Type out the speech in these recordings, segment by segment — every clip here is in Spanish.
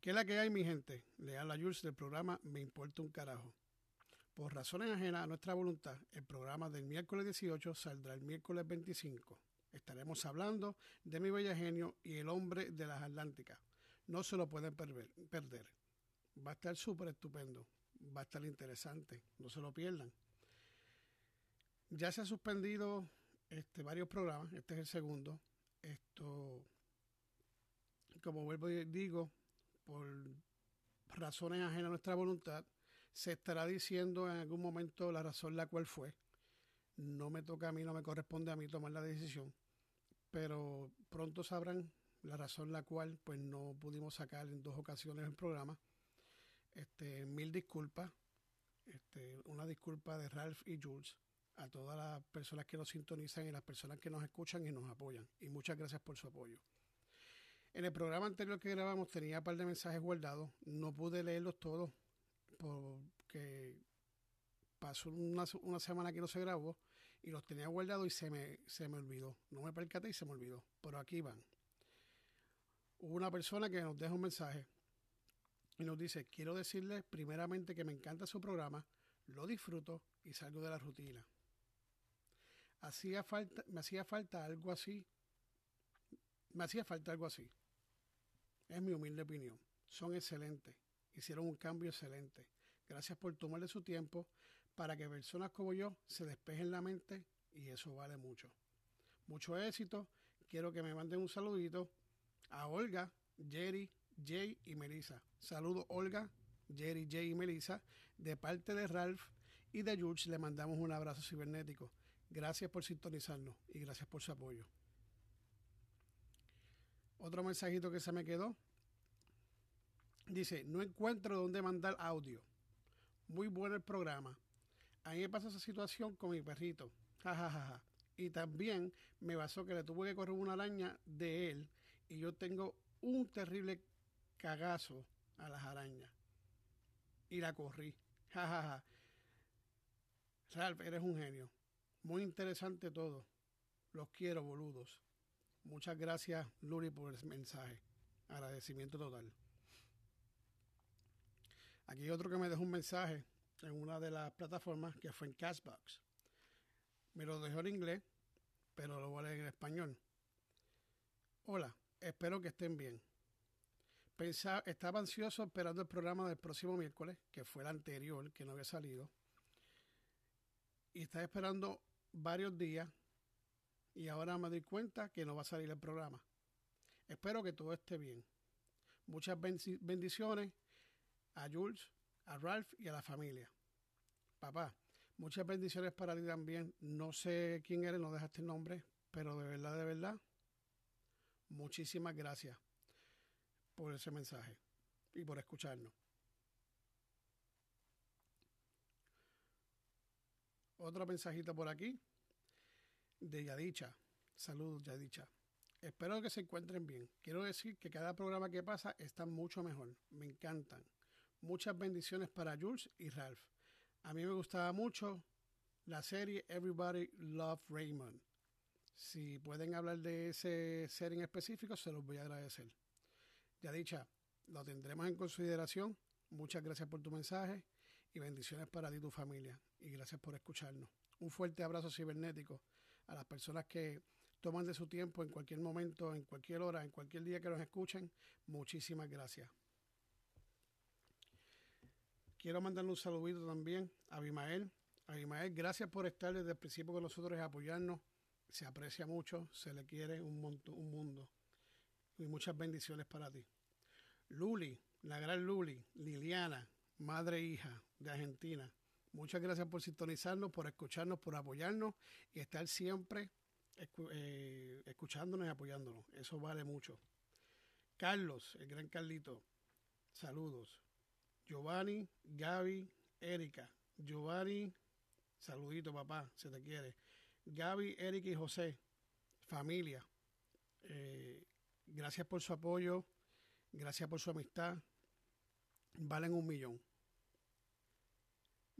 ¿Qué es la que hay, mi gente? Le habla Jules del programa Me Importa un Carajo. Por razones ajenas a nuestra voluntad, el programa del miércoles 18 saldrá el miércoles 25. Estaremos hablando de mi bella genio y el hombre de las Atlánticas. No se lo pueden perder. Va a estar súper estupendo. Va a estar interesante. No se lo pierdan. Ya se ha suspendido este, varios programas. Este es el segundo. Esto, como vuelvo y digo, por razones ajenas a nuestra voluntad, se estará diciendo en algún momento la razón la cual fue. No me toca a mí, no me corresponde a mí tomar la decisión, pero pronto sabrán la razón la cual pues no pudimos sacar en dos ocasiones el programa. Este, mil disculpas, este, una disculpa de Ralph y Jules a todas las personas que nos sintonizan y las personas que nos escuchan y nos apoyan. Y muchas gracias por su apoyo. En el programa anterior que grabamos tenía un par de mensajes guardados. No pude leerlos todos porque pasó una, semana que no se grabó y los tenía guardados y se me, se me olvidó. No me percaté y se me olvidó. Pero aquí van. Hubo una persona que nos deja un mensaje y nos dice, quiero decirles primeramente que me encanta su programa, lo disfruto y salgo de la rutina. Hacía falta, me hacía falta algo así. Me hacía falta algo así. Es mi humilde opinión. Son excelentes. Hicieron un cambio excelente. Gracias por tomarle su tiempo para que personas como yo se despejen la mente y eso vale mucho. Mucho éxito. Quiero que me manden un saludito a Olga, Jerry, Jay y Melissa. Saludos Olga, Jerry, Jay y Melissa. De parte de Ralph y de George le mandamos un abrazo cibernético. Gracias por sintonizarnos y gracias por su apoyo. Otro mensajito que se me quedó. Dice, no encuentro dónde mandar audio. Muy bueno el programa. A mí me pasa esa situación con mi perrito. Ja, Y también me pasó que le tuve que correr una araña de él y yo tengo un terrible cagazo a las arañas. Y la corrí. Ja, Ralph, eres un genio. Muy interesante todo. Los quiero, boludos. Muchas gracias, Luri, por el mensaje. Agradecimiento total. Aquí hay otro que me dejó un mensaje en una de las plataformas que fue en Castbox. Me lo dejó en inglés, pero lo voy a leer en español. Hola, espero que estén bien. Pensaba, estaba ansioso esperando el programa del próximo miércoles, que fue el anterior, que no había salido. Y estaba esperando varios días y ahora me doy cuenta que no va a salir el programa. Espero que todo esté bien. Muchas bendiciones a Jules, a Ralph y a la familia. Papá, muchas bendiciones para ti también. No sé quién eres, no dejaste el nombre, pero de verdad, de verdad, muchísimas gracias por ese mensaje y por escucharnos. Otro mensajito por aquí de Yadicha. Saludos, Yadicha. Espero que se encuentren bien. Quiero decir que cada programa que pasa está mucho mejor. Me encantan. Muchas bendiciones para Jules y Ralph. A mí me gustaba mucho la serie Everybody Love Raymond. Si pueden hablar de ese serie en específico, se los voy a agradecer. Yadicha, lo tendremos en consideración. Muchas gracias por tu mensaje y bendiciones para ti y tu familia. Y gracias por escucharnos. Un fuerte abrazo cibernético a las personas que toman de su tiempo en cualquier momento, en cualquier hora, en cualquier día que nos escuchen. Muchísimas gracias. Quiero mandarle un saludito también a Abimael. Abimael, gracias por estar desde el principio con nosotros y apoyarnos. Se aprecia mucho, se le quiere un, un mundo. Y muchas bendiciones para ti. Luli, la gran Luli, Liliana, madre e hija de Argentina. Muchas gracias por sintonizarnos, por escucharnos, por apoyarnos y estar siempre eh, escuchándonos y apoyándonos. Eso vale mucho. Carlos, el gran Carlito, saludos. Giovanni, Gaby, Erika. Giovanni, saludito papá, se te quiere. Gaby, Erika y José, familia. Eh, gracias por su apoyo, gracias por su amistad. Valen un millón.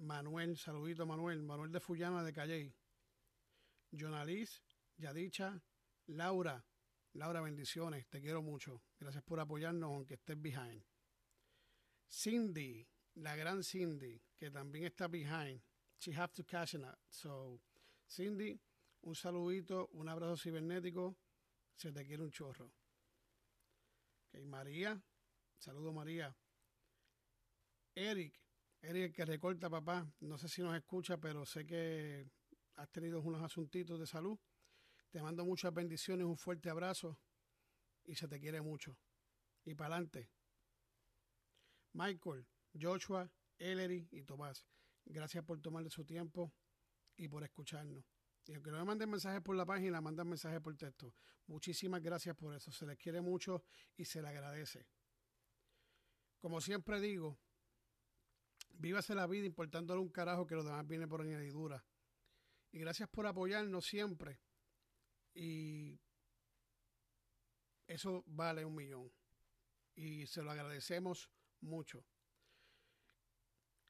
Manuel, saludito Manuel, Manuel de Fullana de Calley, Jonalis, Yadicha, Laura, Laura, bendiciones, te quiero mucho. Gracias por apoyarnos aunque estés behind. Cindy, la gran Cindy, que también está behind. She have to cash out. So, Cindy, un saludito, un abrazo cibernético. Se te quiere un chorro. Okay, María, saludo María. Eric, Eric que recorta papá, no sé si nos escucha, pero sé que has tenido unos asuntitos de salud. Te mando muchas bendiciones, un fuerte abrazo y se te quiere mucho. Y para adelante. Michael, Joshua, Ellery y Tomás, gracias por tomarle su tiempo y por escucharnos. Y aunque no me manden mensajes por la página, mandan mensajes por texto. Muchísimas gracias por eso. Se les quiere mucho y se les agradece. Como siempre digo, vívase la vida importándole un carajo que lo demás viene por añadidura. Y gracias por apoyarnos siempre. Y eso vale un millón. Y se lo agradecemos mucho.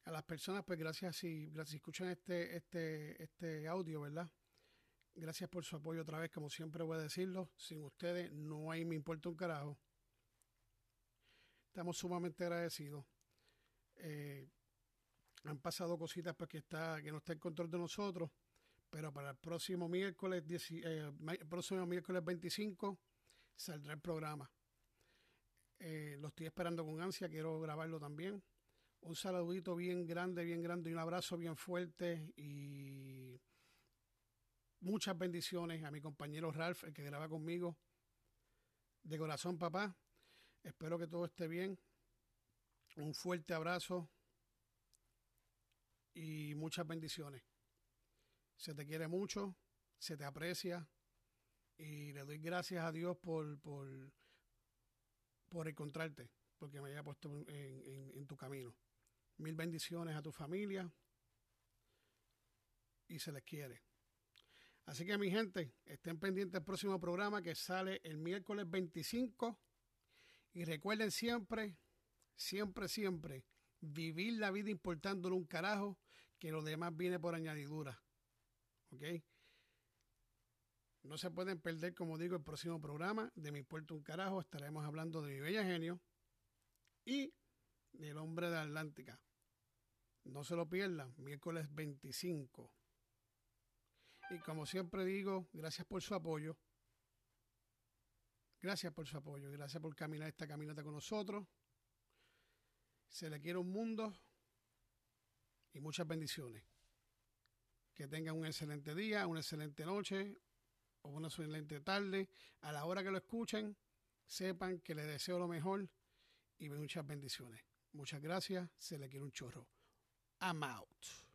A las personas, pues gracias si, gracias si escuchan este, este, este audio, ¿verdad? Gracias por su apoyo otra vez, como siempre voy a decirlo. Sin ustedes no hay me importa un carajo. Estamos sumamente agradecidos. Eh, han pasado cositas pues, está, que no está en control de nosotros, pero para el próximo miércoles, eh, próximo miércoles 25 saldrá el programa. Eh, lo estoy esperando con ansia, quiero grabarlo también. Un saludito bien grande, bien grande y un abrazo bien fuerte y muchas bendiciones a mi compañero Ralph, el que graba conmigo. De corazón, papá. Espero que todo esté bien. Un fuerte abrazo y muchas bendiciones. Se te quiere mucho, se te aprecia y le doy gracias a Dios por, por, por encontrarte, porque me haya puesto en, en tu camino. Mil bendiciones a tu familia y se les quiere. Así que mi gente, estén pendientes del próximo programa que sale el miércoles 25 y recuerden siempre, siempre, siempre vivir la vida importándole un carajo, que lo demás viene por añadidura. ¿Ok? No se pueden perder, como digo, el próximo programa de Mi Puerto un Carajo. Estaremos hablando de mi bella genio y del hombre de Atlántica. No se lo pierdan, miércoles 25. Y como siempre digo, gracias por su apoyo. Gracias por su apoyo. Gracias por caminar esta caminata con nosotros. Se le quiere un mundo y muchas bendiciones. Que tengan un excelente día, una excelente noche o una excelente tarde. A la hora que lo escuchen, sepan que les deseo lo mejor y muchas bendiciones. Muchas gracias. Se le quiere un chorro. I'm out.